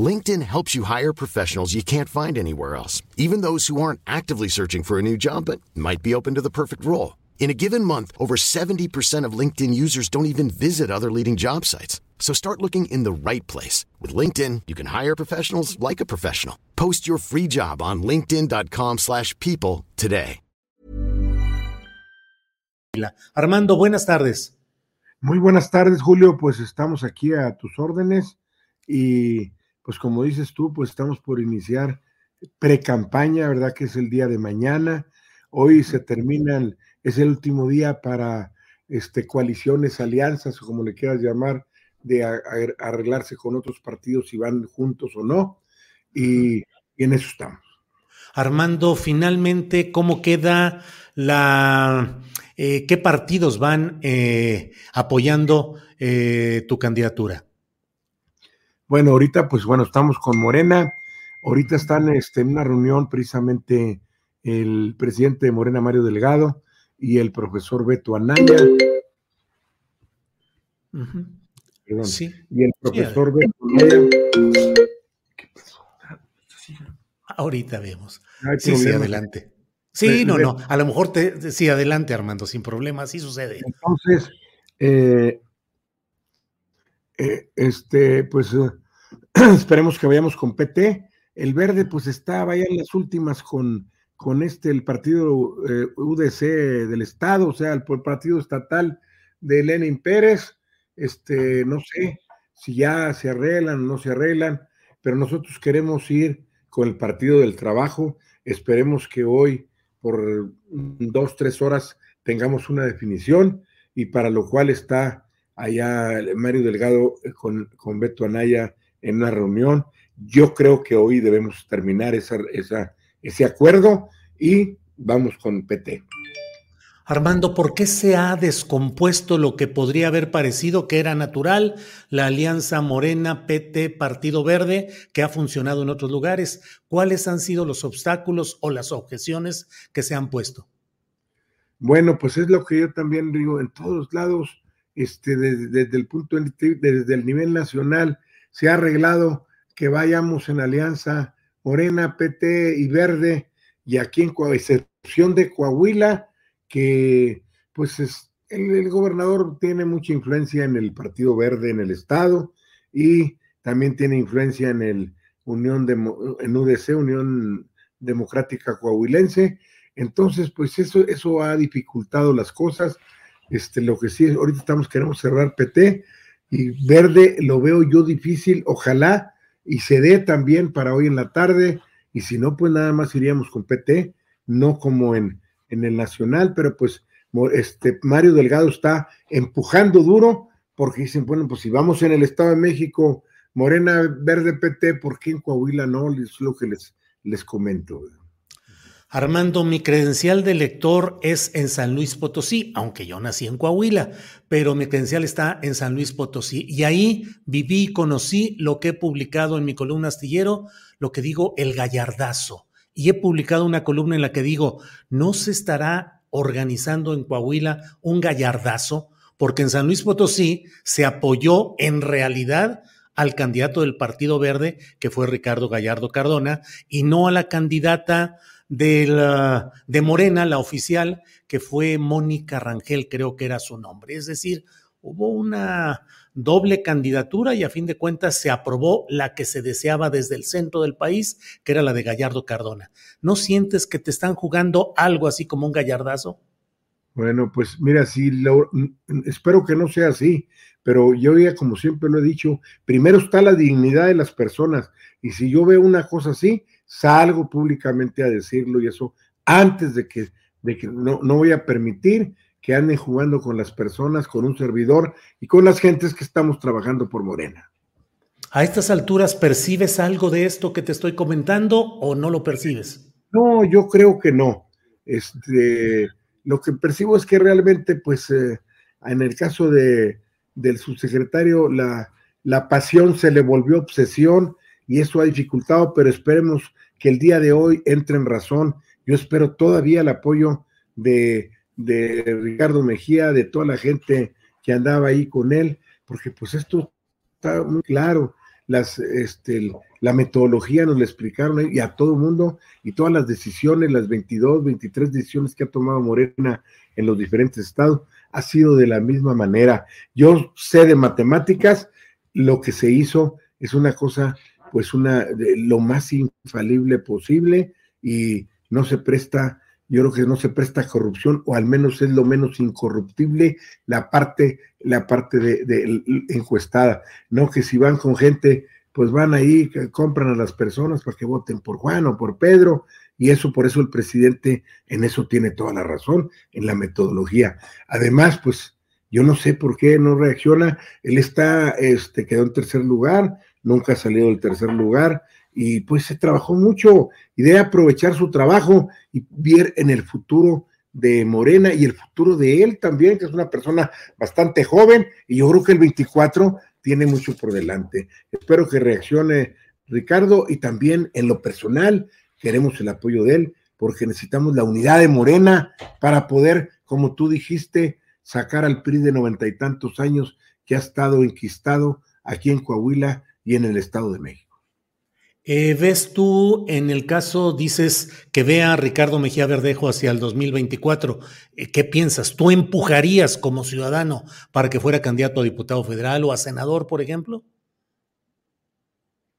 LinkedIn helps you hire professionals you can't find anywhere else, even those who aren't actively searching for a new job but might be open to the perfect role. In a given month, over 70% of LinkedIn users don't even visit other leading job sites. So start looking in the right place. With LinkedIn, you can hire professionals like a professional. Post your free job on linkedin.com slash people today. Armando, buenas tardes. Muy buenas tardes, Julio. Pues estamos aquí a tus órdenes y pues como dices tú, pues estamos por iniciar pre-campaña, ¿verdad? Que es el día de mañana. Hoy se terminan, es el último día para este, coaliciones, alianzas o como le quieras llamar, de arreglarse con otros partidos si van juntos o no. Y, y en eso estamos. Armando, finalmente, ¿cómo queda la... Eh, ¿Qué partidos van eh, apoyando eh, tu candidatura? Bueno, ahorita, pues bueno, estamos con Morena. Ahorita están este, en una reunión precisamente el presidente de Morena, Mario Delgado, y el profesor Beto Anaya. Perdón. Sí. Y el profesor Sí, Beto Anaya. ¿Qué pasó? Ahorita vemos. Sí, sí, adelante. Sí, no, no. A lo mejor te. Sí, adelante, Armando, sin problema. Sí sucede. Entonces, eh, eh, este, pues eh, esperemos que vayamos con PT. El verde, pues está, vaya en las últimas con, con este, el partido eh, UDC del Estado, o sea, el, partido estatal de Lenin Pérez. Este, no sé si ya se arreglan o no se arreglan, pero nosotros queremos ir con el Partido del Trabajo. Esperemos que hoy, por dos, tres horas, tengamos una definición y para lo cual está allá Mario Delgado eh, con, con Beto Anaya en una reunión. Yo creo que hoy debemos terminar esa, esa, ese acuerdo y vamos con PT. Armando, ¿por qué se ha descompuesto lo que podría haber parecido que era natural, la alianza Morena, PT, Partido Verde, que ha funcionado en otros lugares? ¿Cuáles han sido los obstáculos o las objeciones que se han puesto? Bueno, pues es lo que yo también digo, en todos lados, este, desde, desde el punto de, desde el nivel nacional, se ha arreglado que vayamos en alianza Morena, PT y Verde, y aquí en Coahuila, excepción de Coahuila, que pues es, el, el, gobernador tiene mucha influencia en el Partido Verde en el estado y también tiene influencia en el Unión de, en UDC, Unión Democrática Coahuilense. Entonces, pues eso, eso ha dificultado las cosas. Este, lo que sí, ahorita estamos, queremos cerrar PT y Verde lo veo yo difícil, ojalá y se dé también para hoy en la tarde, y si no, pues nada más iríamos con PT, no como en, en el Nacional, pero pues este, Mario Delgado está empujando duro, porque dicen, bueno, pues si vamos en el Estado de México, Morena, Verde, PT, ¿por qué en Coahuila no? Es lo que les, les comento. Armando, mi credencial de lector es en San Luis Potosí, aunque yo nací en Coahuila, pero mi credencial está en San Luis Potosí. Y ahí viví y conocí lo que he publicado en mi columna astillero, lo que digo, el gallardazo. Y he publicado una columna en la que digo, no se estará organizando en Coahuila un gallardazo, porque en San Luis Potosí se apoyó en realidad al candidato del Partido Verde, que fue Ricardo Gallardo Cardona, y no a la candidata de, la, de Morena, la oficial, que fue Mónica Rangel, creo que era su nombre. Es decir, hubo una doble candidatura y a fin de cuentas se aprobó la que se deseaba desde el centro del país, que era la de Gallardo Cardona. ¿No sientes que te están jugando algo así como un gallardazo? Bueno, pues mira, sí, lo, espero que no sea así, pero yo ya como siempre lo he dicho, primero está la dignidad de las personas y si yo veo una cosa así, salgo públicamente a decirlo y eso antes de que, de que no, no voy a permitir que anden jugando con las personas, con un servidor y con las gentes que estamos trabajando por Morena. ¿A estas alturas percibes algo de esto que te estoy comentando o no lo percibes? No, yo creo que no. Este, lo que percibo es que realmente, pues, eh, en el caso de, del subsecretario, la, la pasión se le volvió obsesión y eso ha dificultado, pero esperemos que el día de hoy entre en razón. Yo espero todavía el apoyo de, de Ricardo Mejía, de toda la gente que andaba ahí con él, porque pues esto está muy claro las, este, la metodología nos la explicaron y a todo el mundo y todas las decisiones, las 22, 23 decisiones que ha tomado Morena en los diferentes estados, ha sido de la misma manera. Yo sé de matemáticas, lo que se hizo es una cosa, pues una, lo más infalible posible y no se presta yo creo que no se presta corrupción, o al menos es lo menos incorruptible la parte, la parte de, encuestada. No que si van con gente, pues van ahí, compran a las personas para que voten por Juan o por Pedro, y eso por eso el presidente en eso tiene toda la razón, en la metodología. Además, pues yo no sé por qué no reacciona, él está, este, quedó en tercer lugar, nunca ha salido del tercer lugar, y pues se trabajó mucho y debe aprovechar su trabajo y ver en el futuro de Morena y el futuro de él también, que es una persona bastante joven y yo creo que el 24 tiene mucho por delante. Espero que reaccione Ricardo y también en lo personal queremos el apoyo de él porque necesitamos la unidad de Morena para poder, como tú dijiste, sacar al PRI de noventa y tantos años que ha estado enquistado aquí en Coahuila y en el Estado de México. Eh, ¿Ves tú en el caso, dices que vea a Ricardo Mejía Verdejo hacia el 2024? Eh, ¿Qué piensas? ¿Tú empujarías como ciudadano para que fuera candidato a diputado federal o a senador, por ejemplo?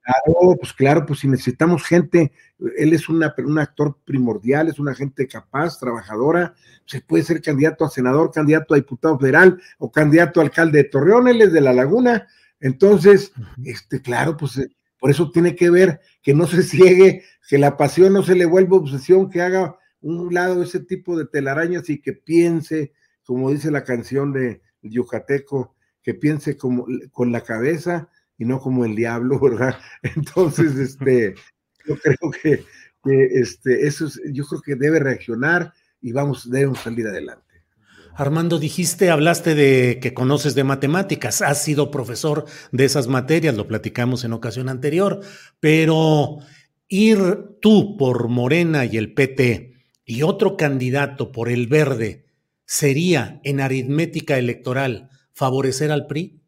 Claro, pues claro, pues si necesitamos gente, él es una, un actor primordial, es una gente capaz, trabajadora, se puede ser candidato a senador, candidato a diputado federal o candidato a alcalde de Torreón, él es de La Laguna, entonces, este, claro, pues por eso tiene que ver que no se ciegue, que la pasión no se le vuelva obsesión, que haga un lado ese tipo de telarañas y que piense, como dice la canción de Yucateco, que piense como con la cabeza y no como el diablo, ¿verdad? Entonces, este, yo creo que, este, eso es, yo creo que debe reaccionar y vamos, debemos salir adelante. Armando, dijiste, hablaste de que conoces de matemáticas, has sido profesor de esas materias, lo platicamos en ocasión anterior, pero ir tú por Morena y el PT y otro candidato por el Verde, ¿sería en aritmética electoral favorecer al PRI?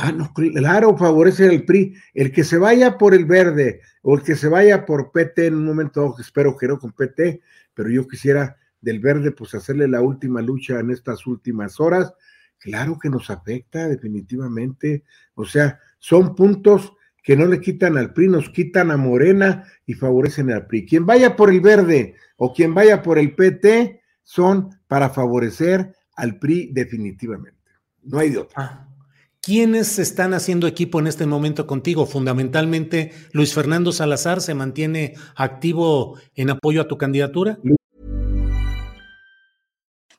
Ah, no, claro, favorecer al PRI. El que se vaya por el verde o el que se vaya por PT en un momento, espero que no con PT, pero yo quisiera del verde, pues hacerle la última lucha en estas últimas horas, claro que nos afecta definitivamente. O sea, son puntos que no le quitan al PRI, nos quitan a Morena y favorecen al PRI. Quien vaya por el verde o quien vaya por el PT son para favorecer al PRI definitivamente. No hay de otra. Ah. ¿Quiénes están haciendo equipo en este momento contigo? Fundamentalmente, Luis Fernando Salazar se mantiene activo en apoyo a tu candidatura.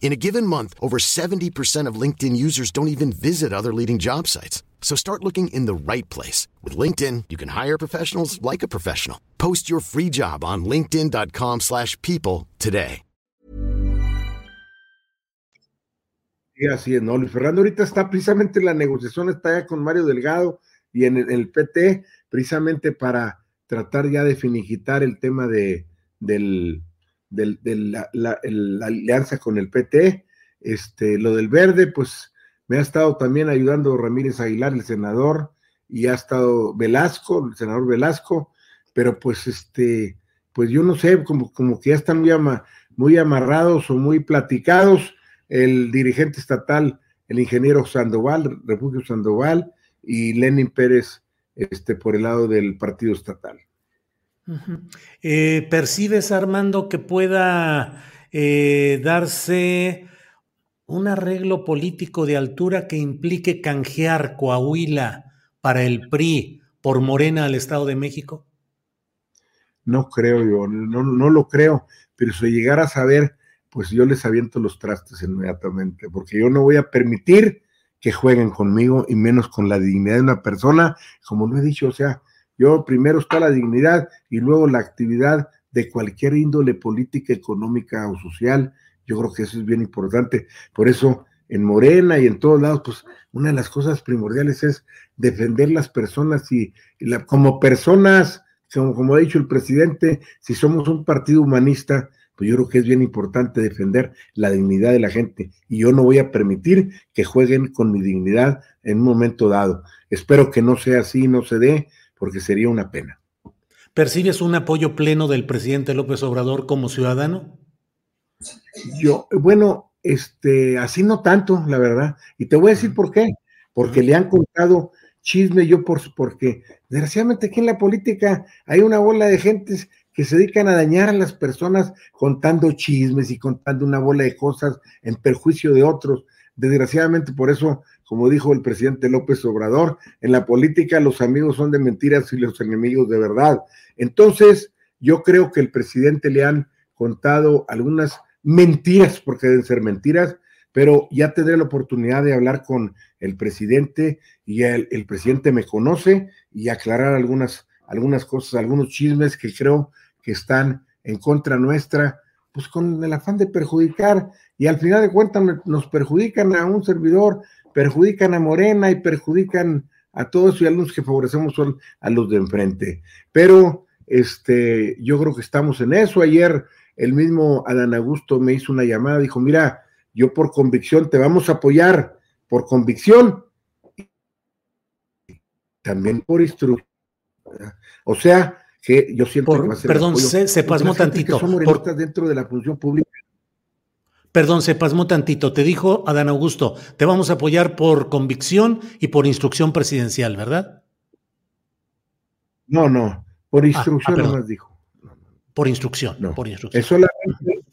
In a given month, over 70% of LinkedIn users don't even visit other leading job sites. So start looking in the right place. With LinkedIn, you can hire professionals like a professional. Post your free job on linkedin.com slash people today. Y así es, ¿no? Luis Fernando ahorita está precisamente la negociación, está ya con Mario Delgado y en el, el PT, precisamente para tratar ya de finiquitar el tema de, del, del, del la, la, la, alianza con el PT. Este, lo del verde, pues me ha estado también ayudando Ramírez Aguilar, el senador, y ha estado Velasco, el senador Velasco, pero pues este, pues yo no sé, como, como que ya están muy, ama, muy amarrados o muy platicados el dirigente estatal, el ingeniero Sandoval, Refugio Sandoval, y Lenin Pérez este, por el lado del partido estatal. Uh -huh. eh, ¿Percibes, Armando, que pueda eh, darse un arreglo político de altura que implique canjear Coahuila para el PRI por Morena al Estado de México? No creo yo, no, no lo creo, pero si llegara a saber pues yo les aviento los trastes inmediatamente, porque yo no voy a permitir que jueguen conmigo y menos con la dignidad de una persona, como lo he dicho, o sea, yo primero está la dignidad y luego la actividad de cualquier índole política, económica o social, yo creo que eso es bien importante, por eso en Morena y en todos lados, pues una de las cosas primordiales es defender las personas y, como personas, como, como ha dicho el presidente, si somos un partido humanista, pues yo creo que es bien importante defender la dignidad de la gente. Y yo no voy a permitir que jueguen con mi dignidad en un momento dado. Espero que no sea así, no se dé, porque sería una pena. ¿Percibes un apoyo pleno del presidente López Obrador como ciudadano? Yo, bueno, este, así no tanto, la verdad. Y te voy a decir por qué. Porque le han contado chisme yo por, porque desgraciadamente aquí en la política hay una bola de gentes que se dedican a dañar a las personas contando chismes y contando una bola de cosas en perjuicio de otros. Desgraciadamente, por eso, como dijo el presidente López Obrador, en la política los amigos son de mentiras y los enemigos de verdad. Entonces, yo creo que el presidente le han contado algunas mentiras, porque deben ser mentiras, pero ya tendré la oportunidad de hablar con el presidente y el, presidente me conoce y aclarar algunas, algunas cosas, algunos chismes que creo que están en contra nuestra, pues con el afán de perjudicar, y al final de cuentas nos perjudican a un servidor, perjudican a Morena y perjudican a todos y a los que favorecemos son a los de enfrente. Pero este, yo creo que estamos en eso. Ayer el mismo Adán Augusto me hizo una llamada, dijo, mira, yo por convicción te vamos a apoyar, por convicción, también por instrucción. O sea, que yo siento por, que va a ser perdón, se, se, pasmó tantito. Por, dentro de la función pública. Perdón, se pasmó tantito. Te dijo Adán Augusto, te vamos a apoyar por convicción y por instrucción presidencial, ¿verdad? No, no, por instrucción ah, ah, nomás dijo. Por instrucción, no. por instrucción. Es solamente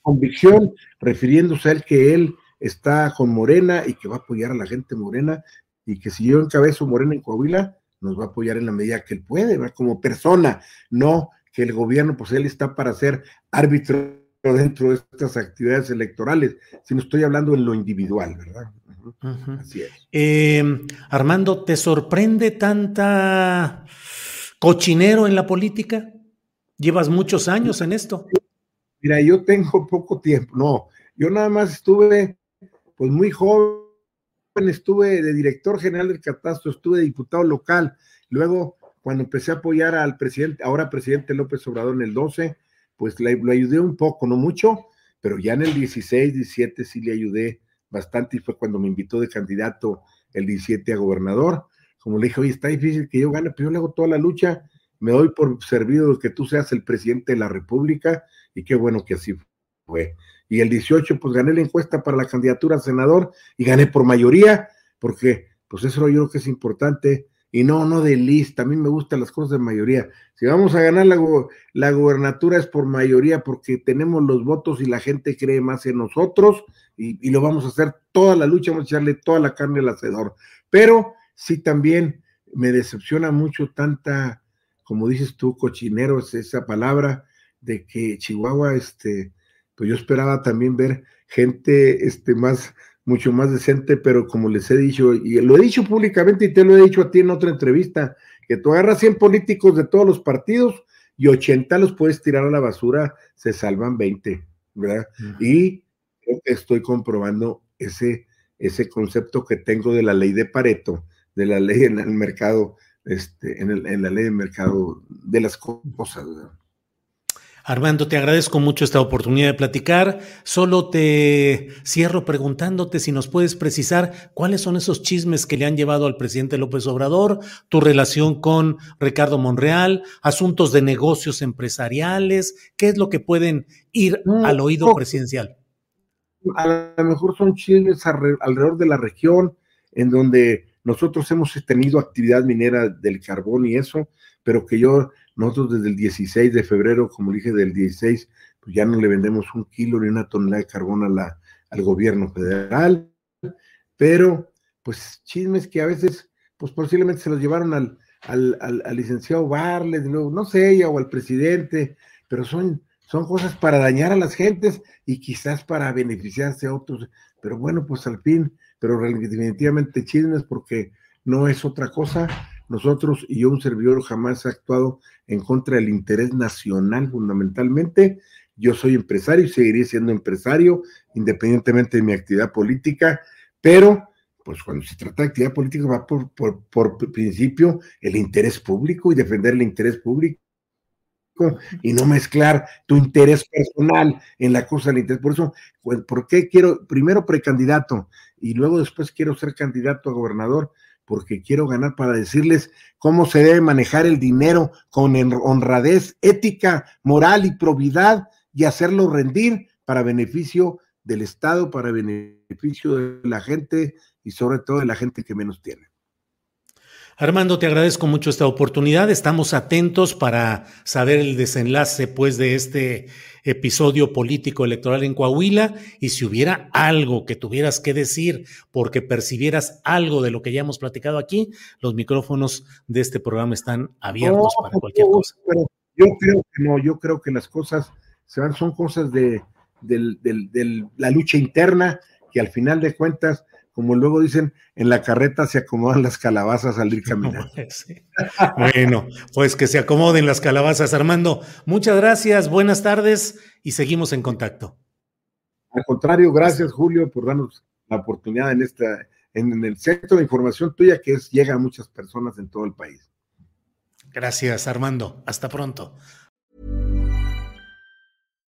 convicción, refiriéndose a él que él está con Morena y que va a apoyar a la gente morena y que si yo encabezo Morena en Coahuila, nos va a apoyar en la medida que él puede, ¿verdad? como persona, no que el gobierno, pues él está para ser árbitro dentro de estas actividades electorales, sino estoy hablando en lo individual, ¿verdad? Uh -huh. Así es. Eh, Armando, ¿te sorprende tanta cochinero en la política? Llevas muchos años en esto. Mira, yo tengo poco tiempo, no, yo nada más estuve pues muy joven estuve de director general del catastro, estuve de diputado local, luego cuando empecé a apoyar al presidente, ahora presidente López Obrador en el 12, pues lo ayudé un poco, no mucho, pero ya en el 16, 17 sí le ayudé bastante y fue cuando me invitó de candidato el 17 a gobernador. Como le dije, oye, está difícil que yo gane, pero yo le hago toda la lucha, me doy por servido de que tú seas el presidente de la República y qué bueno que así fue y el 18 pues gané la encuesta para la candidatura a senador y gané por mayoría, porque pues eso yo creo que es importante y no, no de lista, a mí me gustan las cosas de mayoría. Si vamos a ganar la, la gobernatura es por mayoría porque tenemos los votos y la gente cree más en nosotros y, y lo vamos a hacer toda la lucha, vamos a echarle toda la carne al hacedor. Pero sí también me decepciona mucho tanta, como dices tú, cochineros, esa palabra de que Chihuahua, este, pues yo esperaba también ver gente, este, más, mucho más decente, pero como les he dicho, y lo he dicho públicamente y te lo he dicho a ti en otra entrevista, que tú agarras 100 políticos de todos los partidos y 80 los puedes tirar a la basura, se salvan 20, ¿verdad? Y estoy comprobando ese, ese concepto que tengo de la ley de Pareto, de la ley en el mercado, este, en, el, en la ley de mercado de las cosas, ¿verdad? Armando, te agradezco mucho esta oportunidad de platicar. Solo te cierro preguntándote si nos puedes precisar cuáles son esos chismes que le han llevado al presidente López Obrador, tu relación con Ricardo Monreal, asuntos de negocios empresariales, qué es lo que pueden ir al oído presidencial. A lo mejor son chismes alrededor de la región en donde nosotros hemos tenido actividad minera del carbón y eso, pero que yo nosotros desde el 16 de febrero, como dije, del 16, pues ya no le vendemos un kilo ni una tonelada de carbón a la, al gobierno federal, pero pues chismes que a veces, pues posiblemente se los llevaron al, al, al, licenciado Barles, no sé, ella o al presidente, pero son, son cosas para dañar a las gentes y quizás para beneficiarse a otros, pero bueno, pues al fin, pero definitivamente chismes porque no es otra cosa nosotros y yo, un servidor, jamás he actuado en contra del interés nacional fundamentalmente. Yo soy empresario y seguiré siendo empresario independientemente de mi actividad política, pero pues cuando se trata de actividad política va por, por, principio el interés público y defender el interés público y no mezclar tu interés personal en la cosa del interés. Por eso, pues, ¿por qué quiero primero precandidato y luego después quiero ser candidato a gobernador? Porque quiero ganar para decirles cómo se debe manejar el dinero con honradez, ética, moral y probidad y hacerlo rendir para beneficio del Estado, para beneficio de la gente y sobre todo de la gente que menos tiene. Armando, te agradezco mucho esta oportunidad. Estamos atentos para saber el desenlace, pues, de este episodio político electoral en Coahuila y si hubiera algo que tuvieras que decir porque percibieras algo de lo que ya hemos platicado aquí, los micrófonos de este programa están abiertos para cualquier cosa. yo creo que no, yo creo que las cosas son cosas de, de la lucha interna que al final de cuentas como luego dicen, en la carreta se acomodan las calabazas al ir caminando. Bueno, pues que se acomoden las calabazas. Armando, muchas gracias, buenas tardes y seguimos en contacto. Al contrario, gracias Julio por darnos la oportunidad en esta, en, el centro de información tuya que es, llega a muchas personas en todo el país. Gracias, Armando. Hasta pronto.